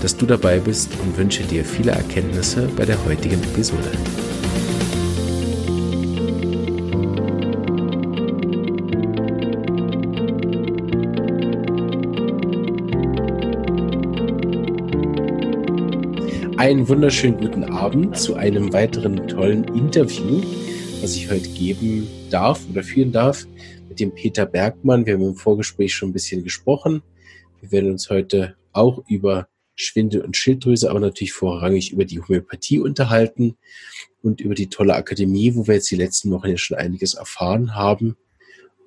dass du dabei bist und wünsche dir viele Erkenntnisse bei der heutigen Episode. Einen wunderschönen guten Abend zu einem weiteren tollen Interview, was ich heute geben darf oder führen darf mit dem Peter Bergmann. Wir haben im Vorgespräch schon ein bisschen gesprochen. Wir werden uns heute auch über Schwindel und Schilddrüse, aber natürlich vorrangig über die Homöopathie unterhalten und über die tolle Akademie, wo wir jetzt die letzten Wochen ja schon einiges erfahren haben.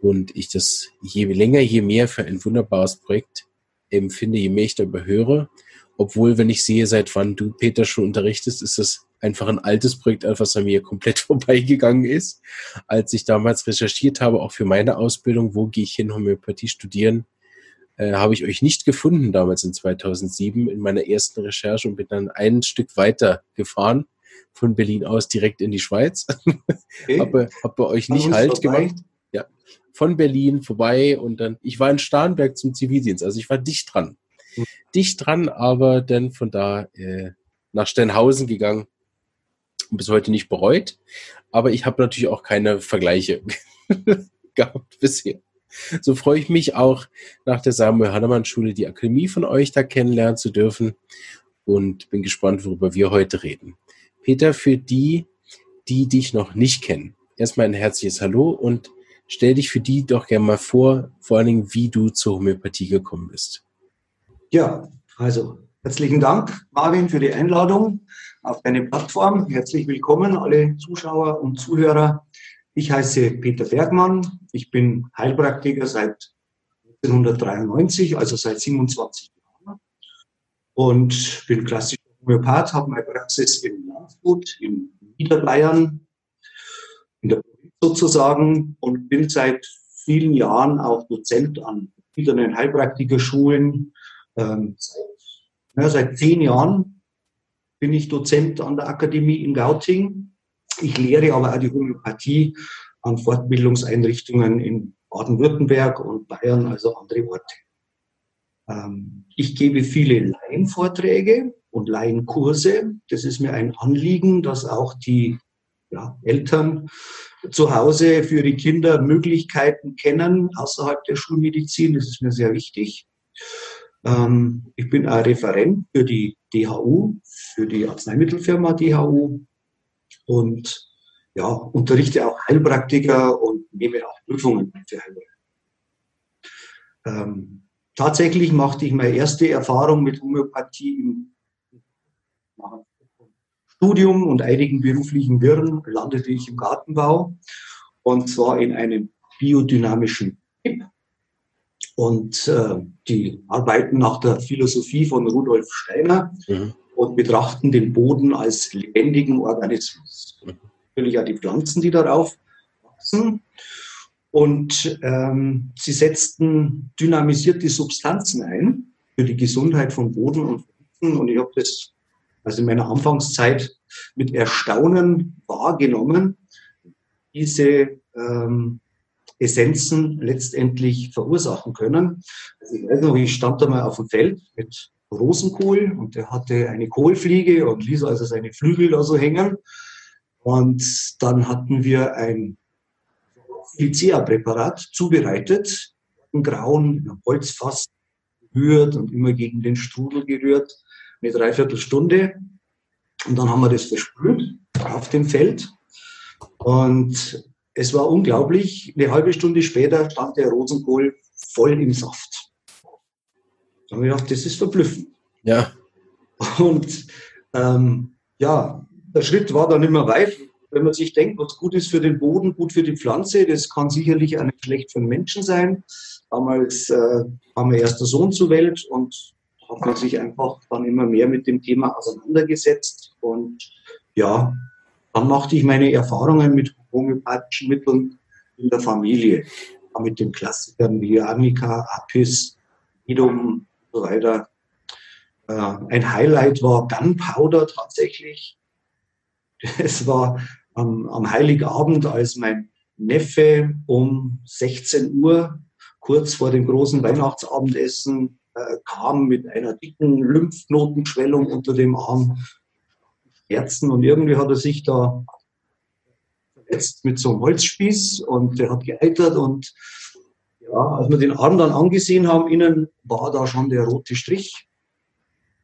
Und ich das je länger, je mehr für ein wunderbares Projekt empfinde, je mehr ich darüber höre. Obwohl, wenn ich sehe, seit wann du, Peter, schon unterrichtest, ist das einfach ein altes Projekt, was an mir komplett vorbeigegangen ist. Als ich damals recherchiert habe, auch für meine Ausbildung, wo gehe ich hin, Homöopathie studieren, äh, habe ich euch nicht gefunden damals in 2007 in meiner ersten Recherche und bin dann ein Stück weiter gefahren von Berlin aus direkt in die Schweiz. Okay. habe, hab bei euch nicht Halt vorbei. gemacht. Ja, von Berlin vorbei und dann, ich war in Starnberg zum Zivildienst, also ich war dicht dran. Mhm. Dicht dran, aber dann von da äh, nach Steinhausen gegangen und bis heute nicht bereut. Aber ich habe natürlich auch keine Vergleiche gehabt bisher. So freue ich mich auch nach der Samuel Hannemann Schule die Akademie von euch da kennenlernen zu dürfen und bin gespannt, worüber wir heute reden. Peter, für die, die dich noch nicht kennen, erstmal ein herzliches Hallo und stell dich für die doch gerne mal vor, vor allen Dingen, wie du zur Homöopathie gekommen bist. Ja, also herzlichen Dank, Marvin, für die Einladung auf deine Plattform. Herzlich willkommen, alle Zuschauer und Zuhörer. Ich heiße Peter Bergmann. Ich bin Heilpraktiker seit 1993, also seit 27 Jahren. Und bin klassischer Homöopath, habe meine Praxis in Landshut, in Niederbayern, in der Provinz sozusagen, und bin seit vielen Jahren auch Dozent an verschiedenen Heilpraktikerschulen. Ähm, seit, ja, seit zehn Jahren bin ich Dozent an der Akademie in Gauting ich lehre aber auch die Homöopathie an Fortbildungseinrichtungen in Baden-Württemberg und Bayern, also andere Orte. Ähm, ich gebe viele Laienvorträge und Laienkurse. Das ist mir ein Anliegen, dass auch die ja, Eltern zu Hause für die Kinder Möglichkeiten kennen außerhalb der Schulmedizin. Das ist mir sehr wichtig. Ähm, ich bin ein Referent für die DHU, für die Arzneimittelfirma DHU und ja, unterrichte auch Heilpraktiker und nehme auch Prüfungen für Heilpraktiker. Ähm, tatsächlich machte ich meine erste Erfahrung mit Homöopathie im Studium und einigen beruflichen Wirren landete ich im Gartenbau und zwar in einem biodynamischen Tipp. Und äh, die arbeiten nach der Philosophie von Rudolf Steiner. Mhm und betrachten den Boden als lebendigen Organismus. Natürlich auch die Pflanzen, die darauf wachsen. Und ähm, sie setzten dynamisierte Substanzen ein für die Gesundheit von Boden und Pflanzen. Und ich habe das also in meiner Anfangszeit mit Erstaunen wahrgenommen, diese ähm, Essenzen letztendlich verursachen können. Also ich weiß noch, ich stand da mal auf dem Feld mit Rosenkohl und der hatte eine Kohlfliege und ließ also seine Flügel da so hängen. Und dann hatten wir ein Silicea-Präparat zubereitet, ein grauen Holzfass gerührt und immer gegen den Strudel gerührt, eine Dreiviertelstunde. Und dann haben wir das versprüht auf dem Feld. Und es war unglaublich. Eine halbe Stunde später stand der Rosenkohl voll im Saft. Da habe ich gedacht, das ist verblüffend. Ja. Und ähm, ja, der Schritt war dann immer weit. Wenn man sich denkt, was gut ist für den Boden, gut für die Pflanze, das kann sicherlich auch nicht schlecht für den Menschen sein. Damals äh, kam mein erster Sohn zur Welt und hat man sich einfach dann immer mehr mit dem Thema auseinandergesetzt. Und ja, dann machte ich meine Erfahrungen mit homöopathischen Mitteln in der Familie. Mit den Klassikern wie Arnika, Apis, Idum so weiter. Äh, ein Highlight war Gunpowder tatsächlich. Es war am, am Heiligabend, als mein Neffe um 16 Uhr, kurz vor dem großen Weihnachtsabendessen, äh, kam mit einer dicken Lymphknotenschwellung unter dem Arm, Herzen und irgendwie hat er sich da verletzt mit so einem Holzspieß und der hat geeitert und ja, als wir den Arm dann angesehen haben, innen war da schon der rote Strich.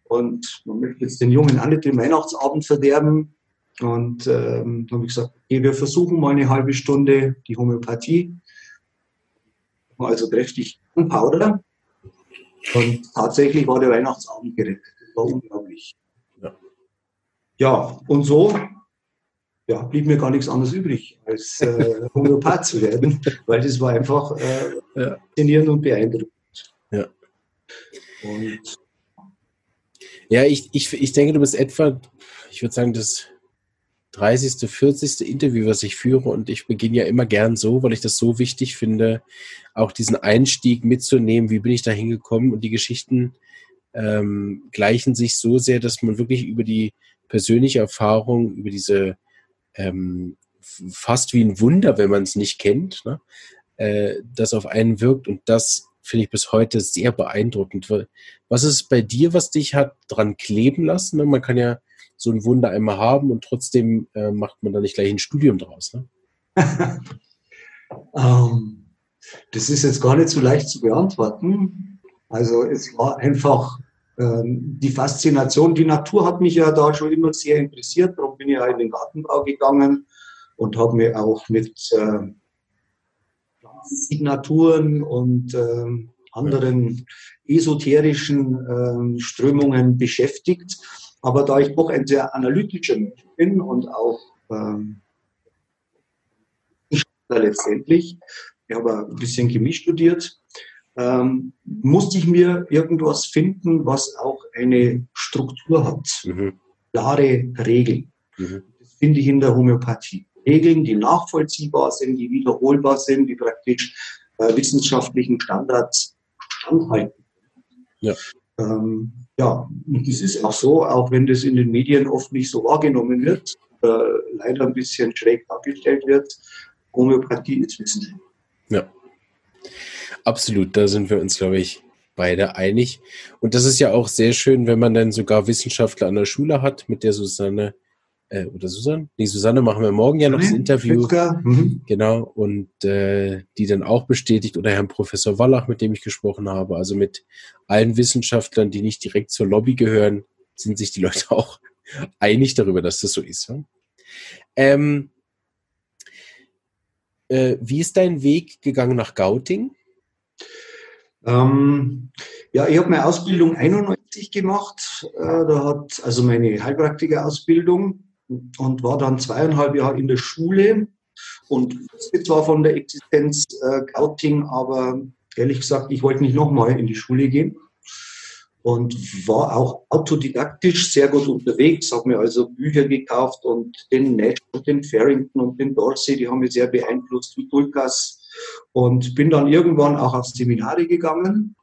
Und man möchte jetzt den Jungen auch nicht den Weihnachtsabend verderben. Und ähm, dann habe ich gesagt, okay, wir versuchen mal eine halbe Stunde die Homöopathie. Also kräftig Powder. Und tatsächlich war der Weihnachtsabend gerettet. Das war unglaublich. Ja, ja und so ja, blieb mir gar nichts anderes übrig, als äh, Homöopath zu werden, weil das war einfach äh, ja. faszinierend und beeindruckend. Ja. Und ja, ich, ich, ich denke, du bist etwa, ich würde sagen, das 30., 40. Interview, was ich führe. Und ich beginne ja immer gern so, weil ich das so wichtig finde, auch diesen Einstieg mitzunehmen. Wie bin ich da hingekommen? Und die Geschichten ähm, gleichen sich so sehr, dass man wirklich über die persönliche Erfahrung, über diese ähm, fast wie ein Wunder, wenn man es nicht kennt, ne? äh, das auf einen wirkt. Und das finde ich bis heute sehr beeindruckend. Was ist bei dir, was dich hat dran kleben lassen? Ne? Man kann ja so ein Wunder einmal haben und trotzdem äh, macht man da nicht gleich ein Studium draus. Ne? um, ähm, das ist jetzt gar nicht so leicht zu beantworten. Also es war einfach die Faszination. Die Natur hat mich ja da schon immer sehr interessiert. Darum bin ich ja in den Gartenbau gegangen und habe mich auch mit äh, Signaturen und äh, anderen esoterischen äh, Strömungen beschäftigt. Aber da ich doch ein sehr analytischer Mensch bin und auch ähm, letztendlich, ich habe ein bisschen Chemie studiert, ähm, musste ich mir irgendwas finden, was auch eine Struktur hat. Mhm. Klare Regeln. Mhm. Das finde ich in der Homöopathie. Regeln, die nachvollziehbar sind, die wiederholbar sind, die praktisch äh, wissenschaftlichen Standards standhalten. Ja. Ähm, ja, und das ist auch so, auch wenn das in den Medien oft nicht so wahrgenommen wird, äh, leider ein bisschen schräg dargestellt wird, Homöopathie ist Wissen. Ja, absolut, da sind wir uns, glaube ich, beide einig. Und das ist ja auch sehr schön, wenn man dann sogar Wissenschaftler an der Schule hat, mit der Susanne äh, oder Susanne? Nee, Susanne machen wir morgen ja noch das Interview. Mhm. Genau, und äh, die dann auch bestätigt, oder Herrn Professor Wallach, mit dem ich gesprochen habe. Also mit allen Wissenschaftlern, die nicht direkt zur Lobby gehören, sind sich die Leute auch einig darüber, dass das so ist. Ja? Ähm, äh, wie ist dein Weg gegangen nach Gauting? Ähm, ja, ich habe meine Ausbildung 91 gemacht. Äh, da hat also meine Heilpraktiker-Ausbildung und war dann zweieinhalb Jahre in der Schule. Und wusste zwar von der Existenz äh, Gauting, aber ehrlich gesagt, ich wollte nicht nochmal in die Schule gehen. Und war auch autodidaktisch sehr gut unterwegs, habe mir also Bücher gekauft und den Nash und den Farrington und den Dorsey, die haben mich sehr beeinflusst, wie Dulkas und bin dann irgendwann auch aufs Seminare gegangen.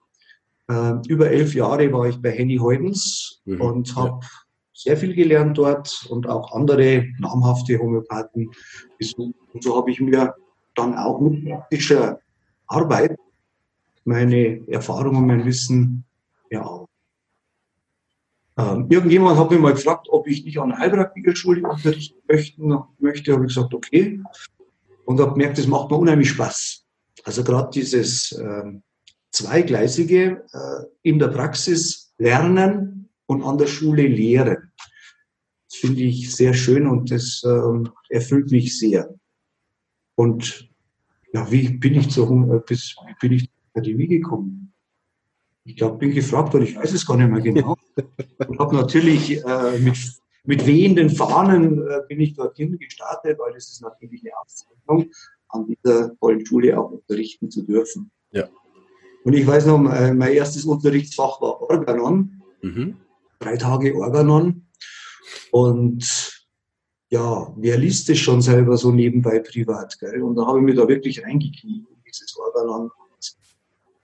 Äh, über elf Jahre war ich bei Henny Heudens mhm, und habe ja sehr viel gelernt dort und auch andere namhafte Homöopathen besucht. Und so habe ich mir dann auch mit praktischer Arbeit meine Erfahrungen, mein Wissen ja, ähm, irgendjemand hat mich mal gefragt, ob ich nicht an Heilpraktikerschule unterrichten möchte. Habe ich gesagt, okay. Und habe gemerkt, das macht mir unheimlich Spaß. Also gerade dieses äh, zweigleisige äh, in der Praxis lernen und an der Schule lehren. Das finde ich sehr schön und das ähm, erfüllt mich sehr. Und ja, wie bin ich zur, äh, bis, wie bin ich zur Akademie gekommen? Ich glaube, bin gefragt worden, ich weiß es gar nicht mehr genau. Und habe natürlich äh, mit, mit wehenden Fahnen äh, bin ich dorthin gestartet, weil es ist natürlich eine Auszeichnung, an dieser tollen Schule auch unterrichten zu dürfen. Ja. Und ich weiß noch, mein erstes Unterrichtsfach war Organon. Mhm drei Tage Organon. Und ja, wer liest das schon selber so nebenbei privat? Gell? Und da habe ich mir da wirklich reingekniet in dieses Organon.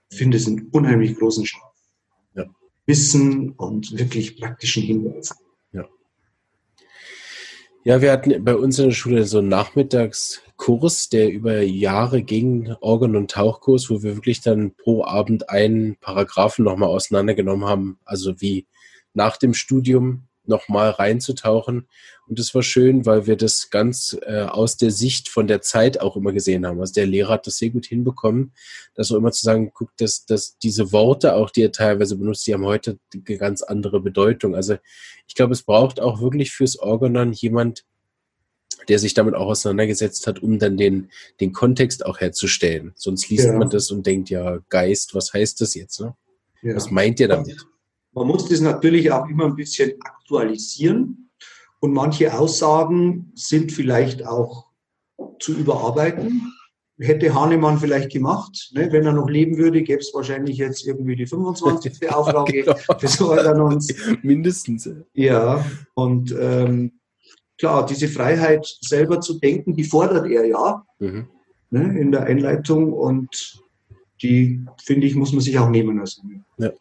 Ich finde es einen unheimlich großen Schatz. Ja. Wissen und wirklich praktischen Hinweisen. Ja. Wir hatten bei uns in der Schule so einen Nachmittagskurs, der über Jahre ging, Organ- und Tauchkurs, wo wir wirklich dann pro Abend einen Paragraphen nochmal auseinandergenommen haben. Also wie nach dem Studium nochmal reinzutauchen. Und das war schön, weil wir das ganz äh, aus der Sicht von der Zeit auch immer gesehen haben. Also der Lehrer hat das sehr gut hinbekommen, dass auch immer zu sagen, guckt, dass, dass diese Worte, auch die er teilweise benutzt, die haben heute eine ganz andere Bedeutung. Also ich glaube, es braucht auch wirklich fürs Organon jemand, der sich damit auch auseinandergesetzt hat, um dann den, den Kontext auch herzustellen. Sonst liest ja. man das und denkt, ja, Geist, was heißt das jetzt? Ne? Ja. Was meint ihr damit? Man muss das natürlich auch immer ein bisschen aktualisieren und manche Aussagen sind vielleicht auch zu überarbeiten. Hätte Hahnemann vielleicht gemacht, ne? wenn er noch leben würde, gäbe es wahrscheinlich jetzt irgendwie die 25. Auflage genau. des Organons. Mindestens. Ja, und ähm, klar, diese Freiheit selber zu denken, die fordert er ja mhm. ne, in der Einleitung und die, finde ich, muss man sich auch nehmen lassen. Ja.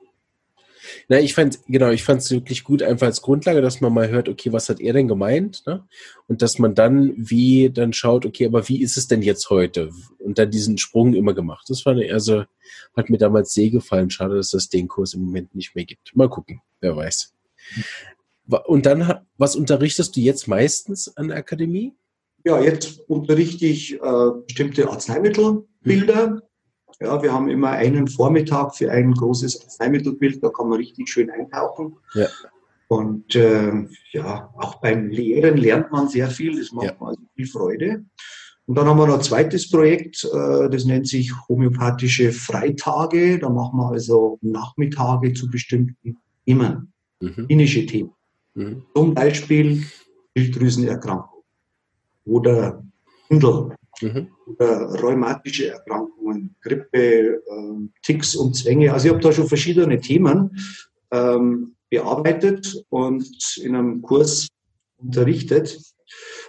Na, ich fand, genau, ich fand es wirklich gut, einfach als Grundlage, dass man mal hört, okay, was hat er denn gemeint? Ne? Und dass man dann wie dann schaut, okay, aber wie ist es denn jetzt heute? Und dann diesen Sprung immer gemacht. Das war eine, also, hat mir damals sehr gefallen. Schade, dass es den Kurs im Moment nicht mehr gibt. Mal gucken, wer weiß. Und dann, was unterrichtest du jetzt meistens an der Akademie? Ja, jetzt unterrichte ich äh, bestimmte Arzneimittelbilder. Hm. Ja, wir haben immer einen Vormittag für ein großes Arzneimittelbild, da kann man richtig schön eintauchen. Ja. Und äh, ja, auch beim Lehren lernt man sehr viel, das macht ja. also viel Freude. Und dann haben wir noch ein zweites Projekt, äh, das nennt sich homöopathische Freitage. Da machen wir also Nachmittage zu bestimmten Themen, mhm. klinische Themen. Mhm. Zum Beispiel Schilddrüsenerkrankung oder Kindel mhm. rheumatische Erkrankungen, Grippe, äh, Ticks und Zwänge. Also ich habe da schon verschiedene Themen ähm, bearbeitet und in einem Kurs unterrichtet.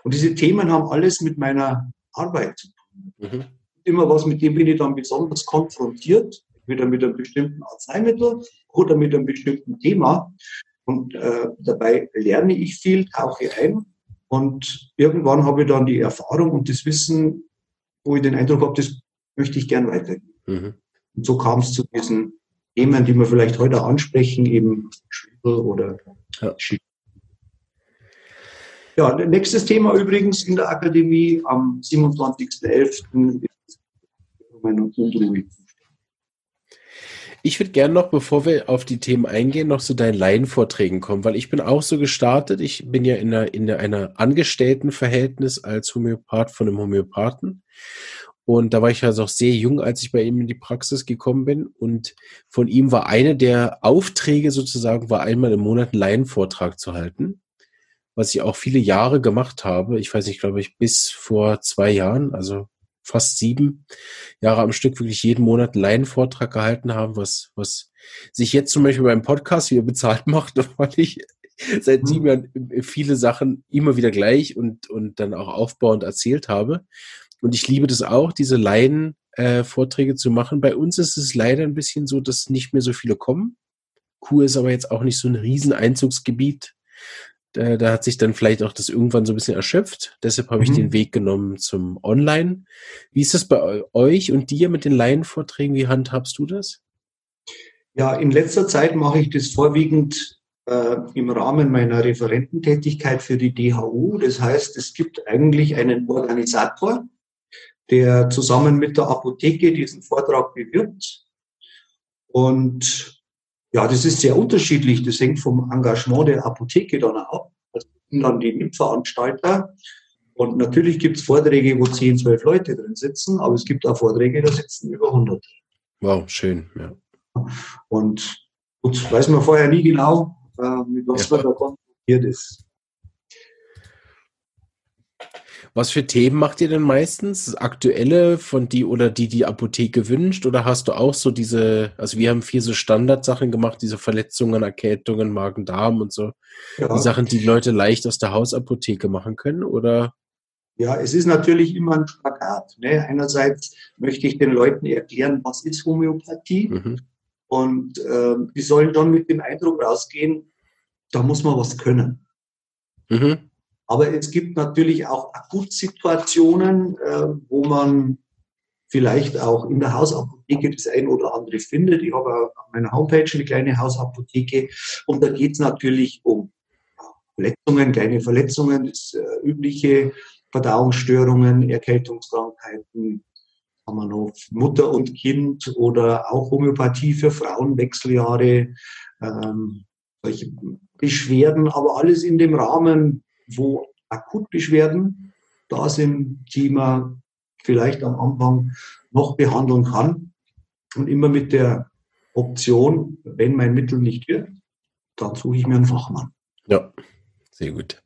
Und diese Themen haben alles mit meiner Arbeit zu tun. Mhm. Immer was, mit dem bin ich dann besonders konfrontiert, entweder mit einem bestimmten Arzneimittel oder mit einem bestimmten Thema. Und äh, dabei lerne ich viel, tauche ein und irgendwann habe ich dann die Erfahrung und das Wissen, wo ich den Eindruck habe, das möchte ich gern weitergeben. Mhm. Und so kam es zu diesen Themen, die wir vielleicht heute ansprechen, eben Schwindel oder ja. Ja, nächstes Thema übrigens in der Akademie am 27.11. ist meine Unruhe. Ich würde gerne noch, bevor wir auf die Themen eingehen, noch zu deinen Laienvorträgen kommen, weil ich bin auch so gestartet. Ich bin ja in einer, in einer Angestelltenverhältnis als Homöopath von einem Homöopathen. Und da war ich also auch sehr jung, als ich bei ihm in die Praxis gekommen bin. Und von ihm war eine der Aufträge sozusagen, war einmal im Monat einen Laienvortrag zu halten, was ich auch viele Jahre gemacht habe. Ich weiß nicht, glaube ich, bis vor zwei Jahren, also fast sieben Jahre am Stück wirklich jeden Monat einen Laienvortrag gehalten haben, was, was sich jetzt zum Beispiel beim Podcast wieder bezahlt macht, weil ich seit mhm. sieben Jahren viele Sachen immer wieder gleich und, und dann auch aufbauend erzählt habe. Und ich liebe das auch, diese Laien-Vorträge äh, zu machen. Bei uns ist es leider ein bisschen so, dass nicht mehr so viele kommen. Kur ist aber jetzt auch nicht so ein Rieseneinzugsgebiet. Da, da hat sich dann vielleicht auch das irgendwann so ein bisschen erschöpft. Deshalb habe mhm. ich den Weg genommen zum Online. Wie ist das bei euch und dir mit den Laienvorträgen? Wie handhabst du das? Ja, in letzter Zeit mache ich das vorwiegend äh, im Rahmen meiner Referententätigkeit für die DHU. Das heißt, es gibt eigentlich einen Organisator, der zusammen mit der Apotheke diesen Vortrag bewirbt. Und ja, das ist sehr unterschiedlich. Das hängt vom Engagement der Apotheke dann ab. Das sind dann die Mitveranstalter. Und natürlich gibt es Vorträge, wo 10, 12 Leute drin sitzen, aber es gibt auch Vorträge, da sitzen über 100. Wow, schön, ja. Und gut, weiß man vorher nie genau, äh, mit was ja. man da konfrontiert ist. Was für Themen macht ihr denn meistens? Aktuelle von die oder die die Apotheke wünscht? Oder hast du auch so diese, also wir haben vier so Standardsachen gemacht, diese Verletzungen, Erkältungen, Magen-Darm und so. Ja. Die Sachen, die Leute leicht aus der Hausapotheke machen können, oder? Ja, es ist natürlich immer ein Spagat. Ne? Einerseits möchte ich den Leuten erklären, was ist Homöopathie? Mhm. Und äh, die sollen dann mit dem Eindruck rausgehen, da muss man was können. Mhm. Aber es gibt natürlich auch Akutsituationen, äh, wo man vielleicht auch in der Hausapotheke das ein oder andere findet. Ich habe auf meiner Homepage eine kleine Hausapotheke und da geht es natürlich um Verletzungen, kleine Verletzungen, das äh, übliche Verdauungsstörungen, Erkältungskrankheiten, haben wir noch Mutter und Kind oder auch Homöopathie für Frauen, Wechseljahre, ähm, solche Beschwerden, aber alles in dem Rahmen, wo Akutbeschwerden da sind, die man vielleicht am Anfang noch behandeln kann. Und immer mit der Option, wenn mein Mittel nicht wirkt, dann suche ich mir einen Fachmann. Ja, sehr gut.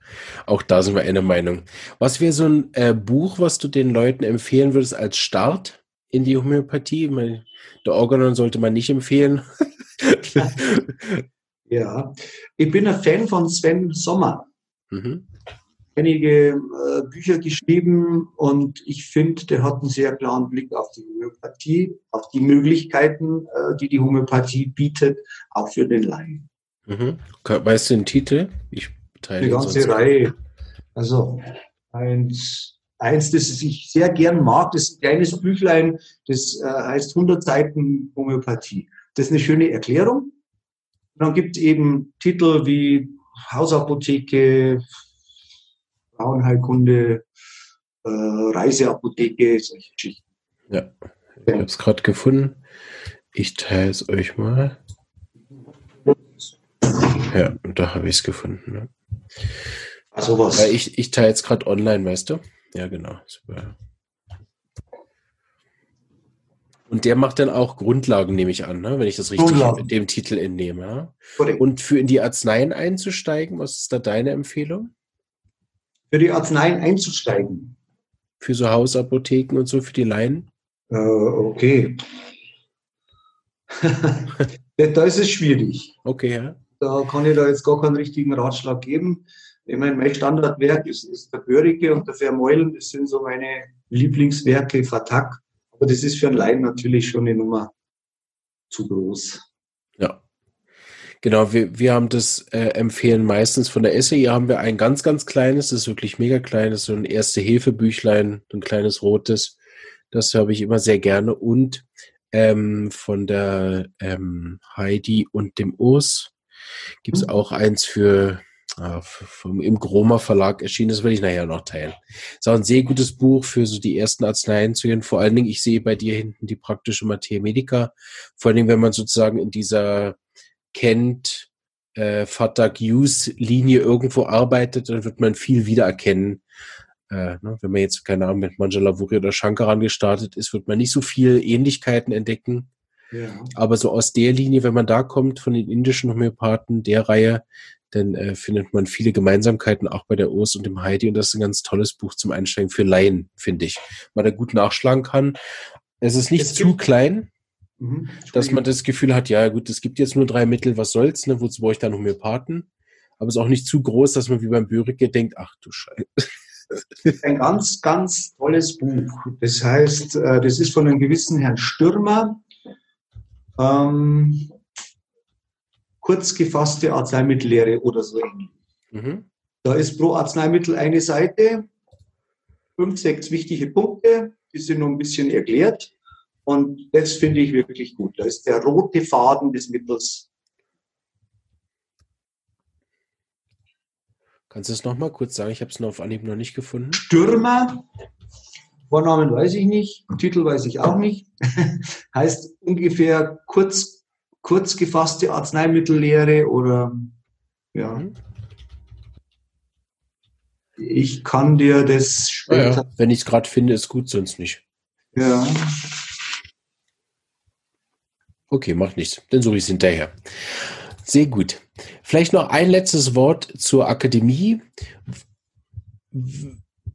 Auch da sind wir einer Meinung. Was wäre so ein äh, Buch, was du den Leuten empfehlen würdest als Start in die Homöopathie? Meine, der Organon sollte man nicht empfehlen. ja, ich bin ein Fan von Sven Sommer. Mhm. Einige äh, Bücher geschrieben und ich finde, der hat einen sehr klaren Blick auf die Homöopathie, auf die Möglichkeiten, äh, die die Homöopathie bietet, auch für den Laien. Mhm. Weißt du den Titel? Ich teile Die ganze Reihe. Also eins, eins, das ich sehr gern mag, das ist ein kleines Büchlein, das äh, heißt 100 Seiten Homöopathie. Das ist eine schöne Erklärung. Und dann gibt es eben Titel wie Hausapotheke, Frauenheilkunde, äh, Reiseapotheke, solche Geschichten. Ja, ich habe es gerade gefunden. Ich teile es euch mal. Ja, da habe ich es gefunden. Ne? Also was? Ja, ich, ich teile jetzt gerade online, weißt du? Ja, genau. Super. Und der macht dann auch Grundlagen, nehme ich an, ne? wenn ich das richtig mit dem Titel entnehme. Ja? Und für in die Arzneien einzusteigen, was ist da deine Empfehlung? Für die Arzneien einzusteigen. Für so Hausapotheken und so, für die Laien? Äh, okay. da ist es schwierig. Okay, ja. Da kann ich da jetzt gar keinen richtigen Ratschlag geben. Ich meine, mein Standardwerk ist, ist der Börige und der Vermeulen. Das sind so meine Lieblingswerke, Fatak. Aber das ist für einen Laien natürlich schon eine Nummer zu groß. Ja. Genau, wir, wir haben das äh, empfehlen meistens von der SEI haben wir ein ganz, ganz kleines, das ist wirklich mega kleines, so ein Erste-Hilfe-Büchlein, ein kleines rotes. Das habe ich immer sehr gerne. Und ähm, von der ähm, Heidi und dem Urs gibt es mhm. auch eins für äh, vom, im Groma Verlag erschienen, das will ich nachher noch teilen. Ist auch ein sehr gutes Buch für so die ersten Arzneien zu gehen. Vor allen Dingen, ich sehe bei dir hinten die praktische Materia Medica. Vor allen Dingen, wenn man sozusagen in dieser kennt, äh, Fatak Use Linie irgendwo arbeitet, dann wird man viel wiedererkennen. Äh, ne, wenn man jetzt, keine Ahnung, mit Manjalavuri oder Shankaran gestartet ist, wird man nicht so viel Ähnlichkeiten entdecken. Aber so aus der Linie, wenn man da kommt, von den indischen Homöopathen, der Reihe, dann äh, findet man viele Gemeinsamkeiten auch bei der Urs und dem Heidi. Und das ist ein ganz tolles Buch zum Einsteigen für Laien, finde ich. Man da gut nachschlagen kann. Es ist nicht es zu klein, mhm. dass man das Gefühl hat, ja gut, es gibt jetzt nur drei Mittel, was soll's, ne? wozu brauche ich dann Homöopathen? Aber es ist auch nicht zu groß, dass man wie beim Bürike denkt, ach du Scheiße. Ein ganz, ganz tolles Buch. Das heißt, äh, das ist von einem gewissen Herrn Stürmer. Ähm, kurz gefasste Arzneimittellehre oder so ähnlich. Mhm. Da ist pro Arzneimittel eine Seite, fünf, sechs wichtige Punkte, die sind noch ein bisschen erklärt. Und das finde ich wirklich gut. Da ist der rote Faden des Mittels. Kannst du es nochmal kurz sagen? Ich habe es noch auf Anhieb noch nicht gefunden. Stürmer, Vornamen weiß ich nicht, Titel weiß ich auch nicht. heißt ungefähr kurz, kurz gefasste Arzneimittellehre oder ja. Mhm. Ich kann dir das später. Ja, ja. Wenn ich es gerade finde, ist gut, sonst nicht. Ja. Okay, macht nichts. Dann suche ich es hinterher. Sehr gut. Vielleicht noch ein letztes Wort zur Akademie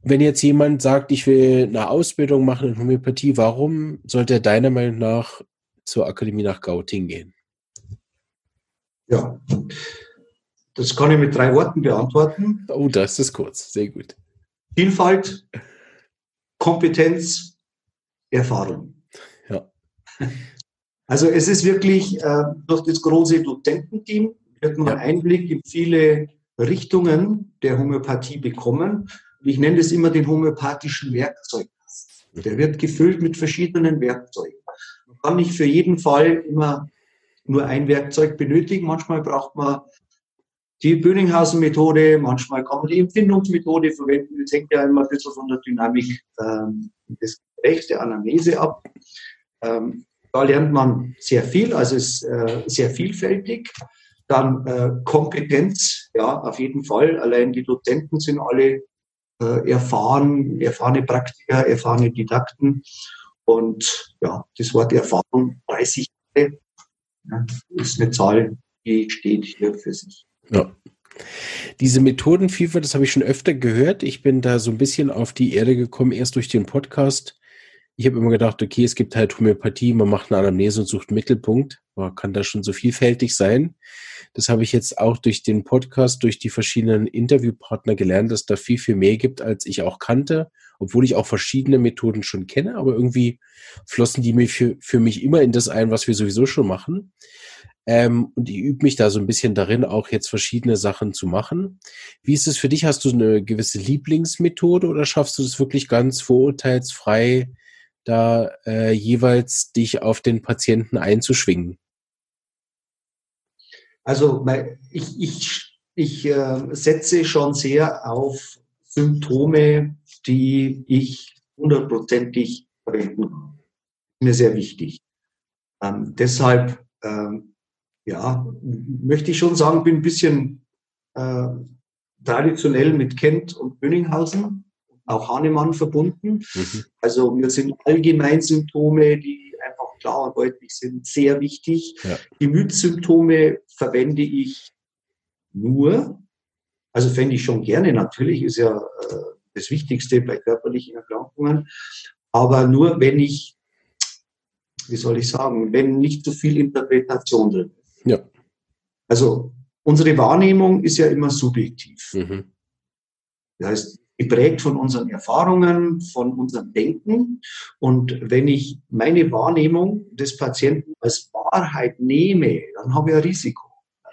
wenn jetzt jemand sagt, ich will eine Ausbildung machen in Homöopathie, warum sollte er deiner Meinung nach zur Akademie nach Gauting gehen? Ja, das kann ich mit drei Worten beantworten. Oh, das ist kurz, sehr gut. Vielfalt, Kompetenz, Erfahrung. Ja. Also es ist wirklich äh, durch das große Dozententeam wird man ja. Einblick in viele Richtungen der Homöopathie bekommen. Ich nenne das immer den homöopathischen Werkzeug. Der wird gefüllt mit verschiedenen Werkzeugen. Man kann nicht für jeden Fall immer nur ein Werkzeug benötigen. Manchmal braucht man die Böninghausen-Methode, manchmal kann man die Empfindungsmethode verwenden. Das hängt ja immer ein bisschen von der Dynamik ähm, des Gesprächs, der Anamnese ab. Ähm, da lernt man sehr viel, also ist äh, sehr vielfältig. Dann äh, Kompetenz, ja, auf jeden Fall. Allein die Dozenten sind alle äh, erfahren, erfahrene Praktiker, erfahrene Didakten. Und ja, das Wort Erfahrung 30 Jahre ja, ist eine Zahl, die steht hier für sich. Ja. Diese Methodenvielfalt, das habe ich schon öfter gehört. Ich bin da so ein bisschen auf die Erde gekommen, erst durch den Podcast. Ich habe immer gedacht, okay, es gibt halt Homöopathie, man macht eine Anamnese und sucht einen Mittelpunkt. Man kann da schon so vielfältig sein. Das habe ich jetzt auch durch den Podcast, durch die verschiedenen Interviewpartner gelernt, dass da viel, viel mehr gibt, als ich auch kannte, obwohl ich auch verschiedene Methoden schon kenne, aber irgendwie flossen die mir für, für mich immer in das ein, was wir sowieso schon machen. Ähm, und ich übe mich da so ein bisschen darin, auch jetzt verschiedene Sachen zu machen. Wie ist es für dich? Hast du eine gewisse Lieblingsmethode oder schaffst du das wirklich ganz vorurteilsfrei, da äh, jeweils dich auf den Patienten einzuschwingen? Also ich, ich, ich äh, setze schon sehr auf Symptome, die ich hundertprozentig verwenden kann. Mir sehr wichtig. Ähm, deshalb ähm, ja, möchte ich schon sagen, bin ein bisschen äh, traditionell mit Kent und Böninghausen, auch Hahnemann verbunden. Mhm. Also mir sind Allgemeinsymptome, die einfach klar und deutlich sind, sehr wichtig. Ja. Gemütssymptome verwende ich nur, also fände ich schon gerne, natürlich ist ja äh, das Wichtigste bei körperlichen Erkrankungen, aber nur wenn ich, wie soll ich sagen, wenn nicht zu so viel Interpretation drin ist. Ja. Also unsere Wahrnehmung ist ja immer subjektiv. Mhm. Das heißt, geprägt von unseren Erfahrungen, von unserem Denken. Und wenn ich meine Wahrnehmung des Patienten als Wahrheit nehme, dann habe ich ein Risiko.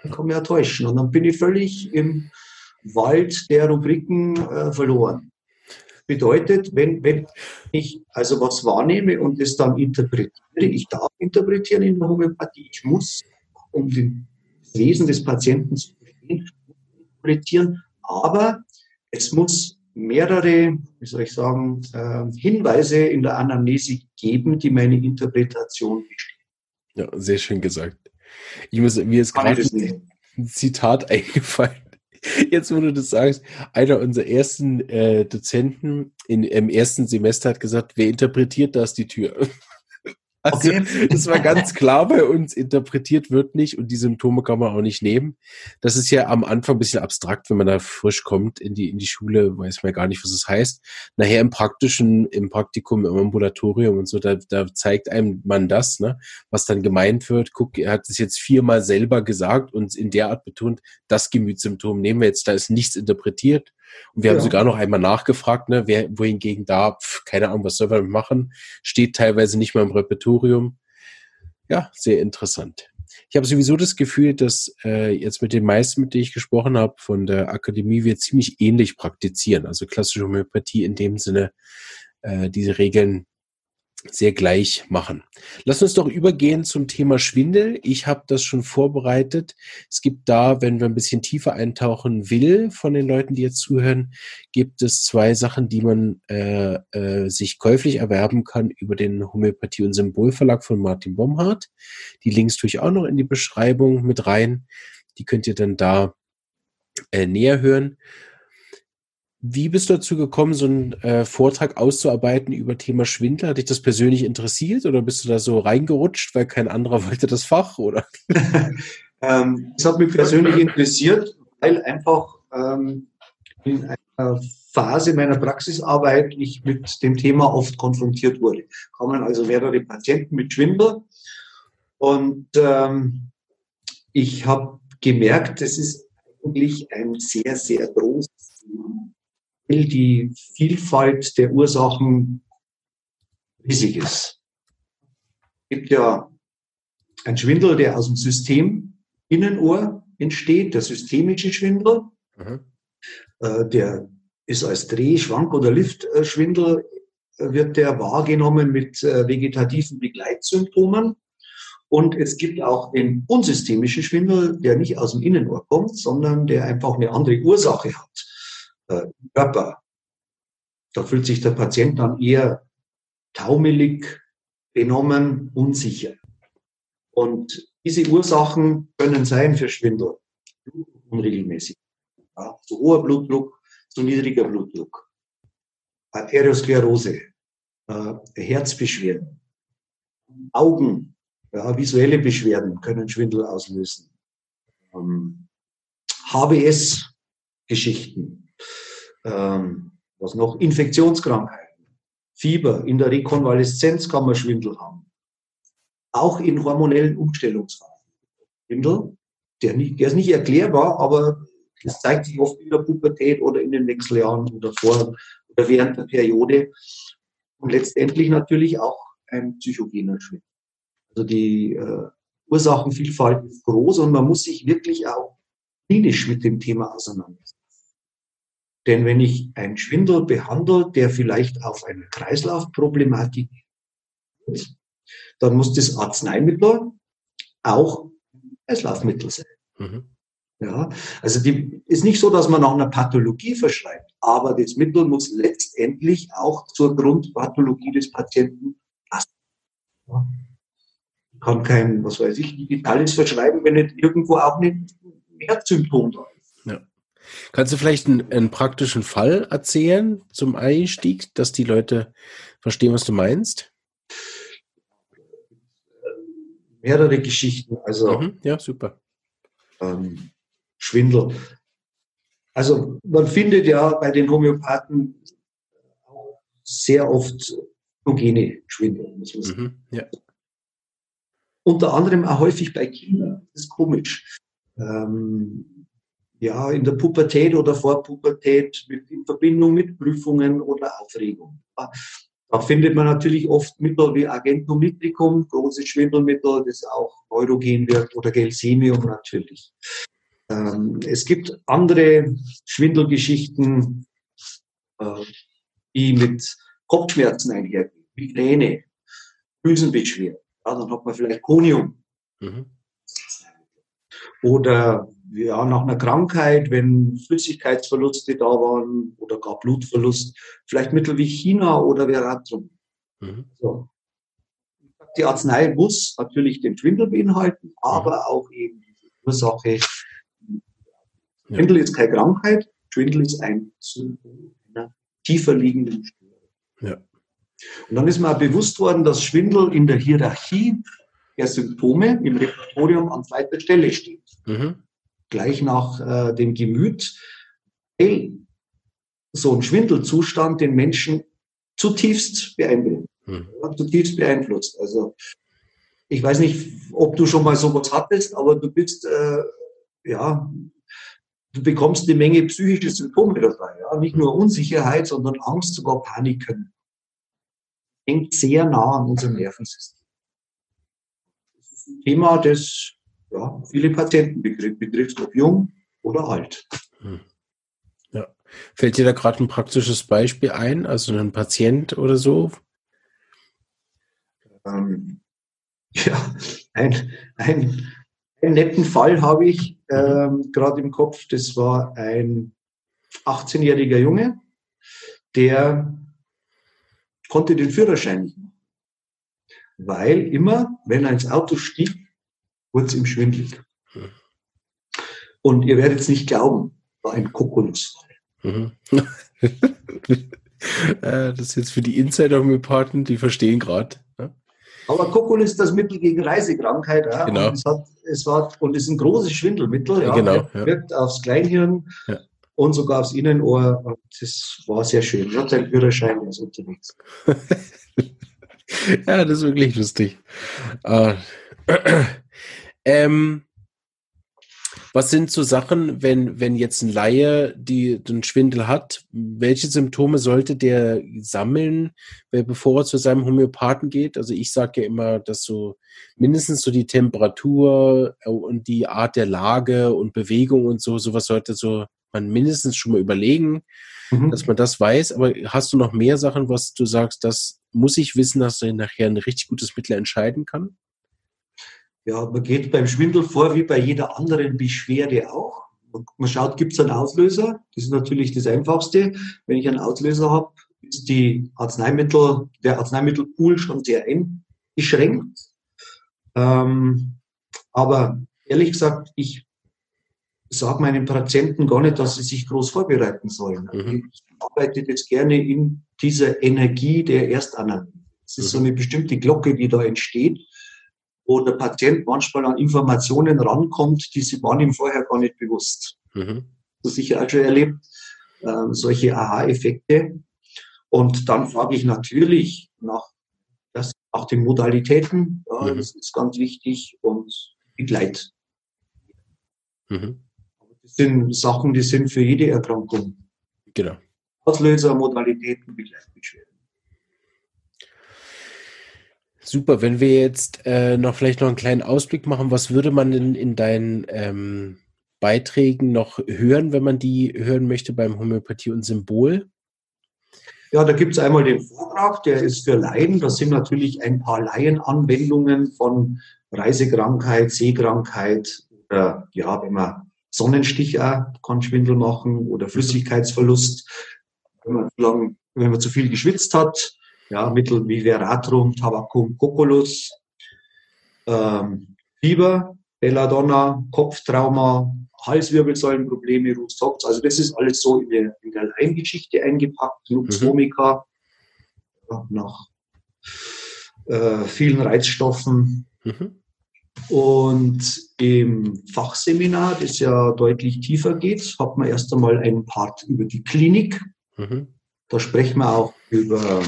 Dann kann ich ja täuschen. Und dann bin ich völlig im Wald der Rubriken äh, verloren. Bedeutet, wenn, wenn ich also was wahrnehme und es dann interpretiere, ich darf interpretieren in der Homöopathie, ich muss um das Wesen des Patienten zu verstehen, interpretieren. Aber es muss mehrere, wie soll ich sagen, äh, Hinweise in der Anamnese geben, die meine Interpretation bestätigen. Ja, sehr schön gesagt. Ich muss, mir ist gerade ein Zitat eingefallen. Jetzt, wo du das sagst, einer unserer ersten äh, Dozenten in, im ersten Semester hat gesagt, wer interpretiert das die Tür? Also, okay. das war ganz klar bei uns, interpretiert wird nicht und die Symptome kann man auch nicht nehmen. Das ist ja am Anfang ein bisschen abstrakt, wenn man da frisch kommt in die, in die Schule, weiß man ja gar nicht, was es das heißt. Nachher im praktischen, im Praktikum, im Ambulatorium und so, da, da zeigt einem man das, ne, was dann gemeint wird. Guck, er hat es jetzt viermal selber gesagt und in der Art betont, das Gemütssymptom nehmen wir jetzt, da ist nichts interpretiert. Und wir ja. haben sogar noch einmal nachgefragt, ne, wer, wohingegen da, pf, keine Ahnung, was soll man machen, steht teilweise nicht mal im Repertorium. Ja, sehr interessant. Ich habe sowieso das Gefühl, dass äh, jetzt mit den meisten, mit denen ich gesprochen habe, von der Akademie wir ziemlich ähnlich praktizieren. Also klassische Homöopathie in dem Sinne, äh, diese Regeln sehr gleich machen. Lass uns doch übergehen zum Thema Schwindel. Ich habe das schon vorbereitet. Es gibt da, wenn wir ein bisschen tiefer eintauchen will von den Leuten, die jetzt zuhören, gibt es zwei Sachen, die man äh, äh, sich käuflich erwerben kann über den Homöopathie- und Symbolverlag von Martin Bomhardt. Die Links tue ich auch noch in die Beschreibung mit rein. Die könnt ihr dann da äh, näher hören. Wie bist du dazu gekommen, so einen äh, Vortrag auszuarbeiten über Thema Schwindel? Hat dich das persönlich interessiert oder bist du da so reingerutscht, weil kein anderer wollte das Fach? Oder? ähm, das hat mich persönlich interessiert, weil einfach ähm, in einer Phase meiner Praxisarbeit ich mit dem Thema oft konfrontiert wurde. Kommen also mehrere Patienten mit Schwindel und ähm, ich habe gemerkt, das ist eigentlich ein sehr, sehr großes Thema, weil die Vielfalt der Ursachen riesig ist. Es gibt ja einen Schwindel, der aus dem System Innenohr entsteht, der systemische Schwindel. Mhm. Äh, der ist als Dreh-, Schwank- oder Liftschwindel, äh, wird der wahrgenommen mit äh, vegetativen Begleitsymptomen. Und es gibt auch den unsystemischen Schwindel, der nicht aus dem Innenohr kommt, sondern der einfach eine andere Ursache hat. Äh, Körper. Da fühlt sich der Patient dann eher taumelig, benommen, unsicher. Und diese Ursachen können sein für Schwindel. Unregelmäßig. Ja, zu hoher Blutdruck, zu niedriger Blutdruck. Arteriosklerose, äh, Herzbeschwerden, Augen, ja, visuelle Beschwerden können Schwindel auslösen. Ähm, HBS-Geschichten, ähm, was noch? Infektionskrankheiten, Fieber, in der Rekonvaleszenz kann man Schwindel haben. Auch in hormonellen Umstellungsphasen. Schwindel, der, nicht, der ist nicht erklärbar, aber das zeigt sich oft in der Pubertät oder in den Wechseljahren oder vor oder während der Periode. Und letztendlich natürlich auch ein psychogener Schwindel. Also die äh, Ursachenvielfalt ist groß und man muss sich wirklich auch klinisch mit dem Thema auseinandersetzen. Denn wenn ich einen Schwindel behandle, der vielleicht auf eine Kreislaufproblematik ist, dann muss das Arzneimittel auch Kreislaufmittel sein. Mhm. Ja, also die ist nicht so, dass man nach einer Pathologie verschreibt, aber das Mittel muss letztendlich auch zur Grundpathologie des Patienten passen. Ja. Kann kein, was weiß ich, digitales verschreiben, wenn nicht irgendwo auch ein Herzsymptom da ist. Kannst du vielleicht einen, einen praktischen Fall erzählen zum Einstieg, dass die Leute verstehen, was du meinst? Mehrere Geschichten. Also, mhm, ja, super. Ähm, Schwindel. Also man findet ja bei den Homöopathen sehr oft Hygiene Schwindel. Mhm, ja. Unter anderem auch häufig bei Kindern. Das ist komisch. Ähm, ja, in der Pubertät oder Vorpubertät mit, in Verbindung mit Prüfungen oder Aufregung. Da findet man natürlich oft Mittel wie Agentum nitricum, großes Schwindelmittel, das auch neurogen wird, oder Gelsemium natürlich. Ähm, es gibt andere Schwindelgeschichten, äh, die mit Kopfschmerzen einhergehen, Migräne, Drüsenbeschwerden. Ja, dann hat man vielleicht Konium. Mhm. Oder ja, nach einer Krankheit, wenn Flüssigkeitsverluste da waren oder gar Blutverlust, vielleicht Mittel wie China oder Veratrum. Mhm. So. Die Arznei muss natürlich den Schwindel beinhalten, aber mhm. auch eben die Ursache Schwindel ist keine Krankheit, Schwindel ist ein Symptom einer tiefer liegenden Störung. Ja. Und dann ist mir bewusst worden, dass Schwindel in der Hierarchie der Symptome im Repertorium an zweiter Stelle steht. Mhm. Gleich nach äh, dem Gemüt, weil so ein Schwindelzustand den Menschen zutiefst beeindruckt, mhm. zutiefst beeinflusst. Also ich weiß nicht, ob du schon mal sowas hattest, aber du bist äh, ja du bekommst eine Menge psychische Symptome dabei. Ja? Nicht nur Unsicherheit, sondern Angst, sogar Paniken. Hängt sehr nah an unserem Nervensystem. Das ist ein Thema, das ja, viele Patienten betrifft, ob jung oder alt. Hm. Ja. Fällt dir da gerade ein praktisches Beispiel ein, also ein Patient oder so? Ähm, ja, ein, ein, einen netten Fall habe ich ähm, gerade im Kopf. Das war ein 18-jähriger Junge, der konnte den Führerschein nicht machen. Weil immer, wenn er ins Auto stieg, wurde es ihm schwindelig. Und ihr werdet es nicht glauben, war ein Kokolusfall. Mhm. Äh, das ist jetzt für die Insider-Reporten, die verstehen gerade. Aber Kokol ist das Mittel gegen Reisekrankheit. Ja? Genau. Und es, hat, es war, und ist ein großes Schwindelmittel. Ja? Genau. Ja. Wirkt aufs Kleinhirn. Ja. und sogar aufs Innenohr. Und das war sehr schön. Ich hatte einen Führerschein, ist unterwegs. ja, das ist wirklich lustig. Uh, ähm, was sind so Sachen, wenn, wenn jetzt ein Laie die, den Schwindel hat, welche Symptome sollte der sammeln, bevor er zu seinem Homöopathen geht? Also ich sage ja immer, dass so mindestens so die Temperatur und die Art der Lage und Bewegung und so, sowas sollte so man mindestens schon mal überlegen, mhm. dass man das weiß. Aber hast du noch mehr Sachen, was du sagst, das muss ich wissen, dass er nachher ein richtig gutes Mittel entscheiden kann? Ja, man geht beim Schwindel vor wie bei jeder anderen Beschwerde auch. Man schaut, gibt es einen Auslöser? Das ist natürlich das Einfachste. Wenn ich einen Auslöser habe, ist die Arzneimittel, der Arzneimittelpool schon sehr eingeschränkt. Ähm, aber ehrlich gesagt, ich sage meinen Patienten gar nicht, dass sie sich groß vorbereiten sollen. Mhm. Ich arbeite jetzt gerne in dieser Energie der Erstanalyse. Es ist mhm. so eine bestimmte Glocke, die da entsteht wo der Patient manchmal an Informationen rankommt, die sie waren ihm vorher gar nicht bewusst. Mhm. Das sicher auch schon erlebt, äh, solche Aha-Effekte. Und dann frage ich natürlich nach, das, nach den Modalitäten, ja, mhm. das ist ganz wichtig, und Begleit. Mhm. Das sind Sachen, die sind für jede Erkrankung. Genau. Auslöser, Modalitäten, Begleitbeschwerden. Super, wenn wir jetzt äh, noch vielleicht noch einen kleinen Ausblick machen, was würde man denn in deinen ähm, Beiträgen noch hören, wenn man die hören möchte beim Homöopathie und Symbol? Ja, da gibt es einmal den Vortrag, der ist für Laien. Das sind natürlich ein paar Laienanwendungen von Reisekrankheit, Seekrankheit oder ja, wenn man Sonnenstich auch, kann Schwindel machen oder Flüssigkeitsverlust, wenn man, lang, wenn man zu viel geschwitzt hat ja, Mittel wie Veratrum, Tabacum, Cocolus, ähm, Fieber, Belladonna, Kopftrauma, Halswirbelsäulenprobleme, Rustopf. Also das ist alles so in der, in der Leimgeschichte eingepackt, Lux vomica, mhm. nach äh, vielen Reizstoffen. Mhm. Und im Fachseminar, das ja deutlich tiefer geht, hat man erst einmal einen Part über die Klinik. Mhm. Da sprechen wir auch über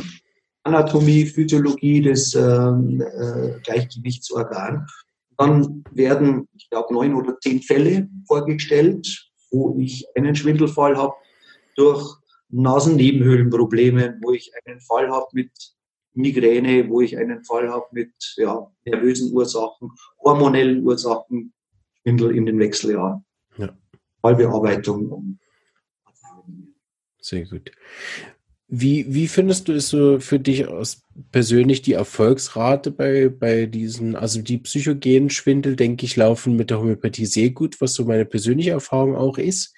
Anatomie, Physiologie des ähm, äh, Gleichgewichtsorgans. Dann werden, ich glaube, neun oder zehn Fälle vorgestellt, wo ich einen Schwindelfall habe durch Nasennebenhöhlenprobleme, wo ich einen Fall habe mit Migräne, wo ich einen Fall habe mit ja, nervösen Ursachen, hormonellen Ursachen, Schwindel in den Wechseljahren. Ja. Fallbearbeitung. Sehr gut. Wie, wie findest du es so für dich aus persönlich die Erfolgsrate bei, bei diesen, also die psychogenen Schwindel, denke ich, laufen mit der Homöopathie sehr gut, was so meine persönliche Erfahrung auch ist.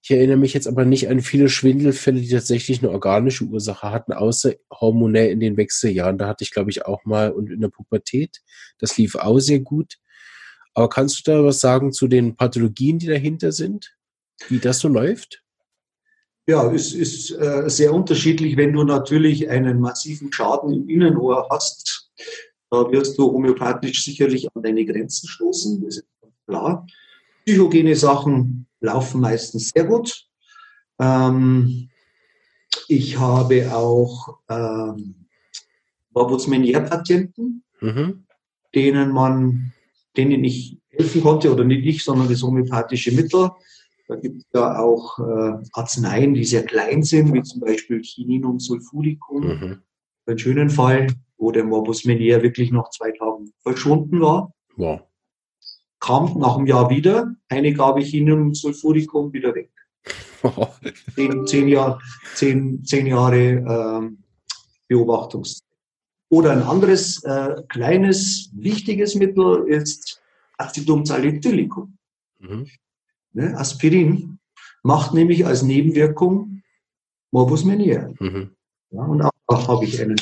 Ich erinnere mich jetzt aber nicht an viele Schwindelfälle, die tatsächlich eine organische Ursache hatten, außer hormonell in den Wechseljahren. Da hatte ich, glaube ich, auch mal und in der Pubertät. Das lief auch sehr gut. Aber kannst du da was sagen zu den Pathologien, die dahinter sind? Wie das so läuft? Ja, es ist äh, sehr unterschiedlich, wenn du natürlich einen massiven Schaden im Innenohr hast. Da wirst du homöopathisch sicherlich an deine Grenzen stoßen, das ist klar. Psychogene Sachen laufen meistens sehr gut. Ähm, ich habe auch ähm, Morbus-Menier-Patienten, mhm. denen man, denen ich helfen konnte, oder nicht ich, sondern das homöopathische Mittel da gibt es ja auch äh, Arzneien, die sehr klein sind, wie zum Beispiel Chininum sulfuricum. Mhm. Einen schönen Fall, wo der Morbus Menier wirklich nach zwei Tagen verschwunden war. Wow. Kam nach einem Jahr wieder, eine Gabe Chininum sulfuricum wieder weg. zehn, zehn, Jahr, zehn, zehn Jahre ähm, Beobachtungszeit. Oder ein anderes äh, kleines, wichtiges Mittel ist Acidum salicylicum. Mhm. Ne? Aspirin macht nämlich als Nebenwirkung Morbus Menier. Mhm. Ja, und auch da habe ich einen.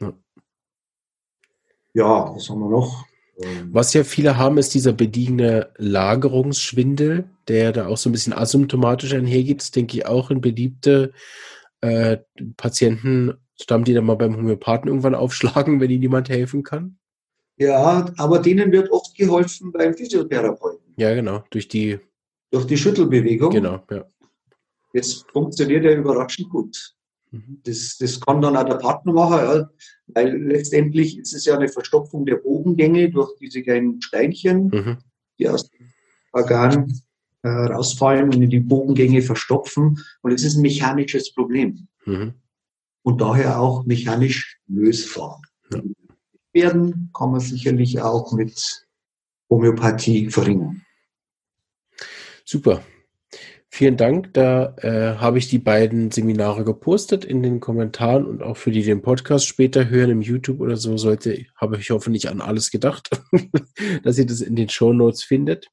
Ja. ja, was haben wir noch? Ähm, was ja viele haben, ist dieser bedienende Lagerungsschwindel, der da auch so ein bisschen asymptomatisch einhergeht. Das denke ich auch in beliebte äh, Patienten stammen, die dann mal beim Homöopathen irgendwann aufschlagen, wenn ihnen jemand helfen kann. Ja, aber denen wird oft geholfen beim Physiotherapeuten. Ja, genau. Durch die Durch die Schüttelbewegung. Genau, ja. Das funktioniert ja überraschend gut. Mhm. Das, das kann dann auch der Partner machen, ja, weil letztendlich ist es ja eine Verstopfung der Bogengänge durch diese kleinen Steinchen, mhm. die aus dem Organ äh, rausfallen und in die Bogengänge verstopfen. Und es ist ein mechanisches Problem. Mhm. Und daher auch mechanisch lösbar. Ja. Werden kann man sicherlich auch mit Homöopathie verringern. Super. Vielen Dank. Da äh, habe ich die beiden Seminare gepostet in den Kommentaren und auch für die den Podcast später hören im YouTube oder so sollte, habe ich hoffentlich an alles gedacht, dass ihr das in den Show Notes findet.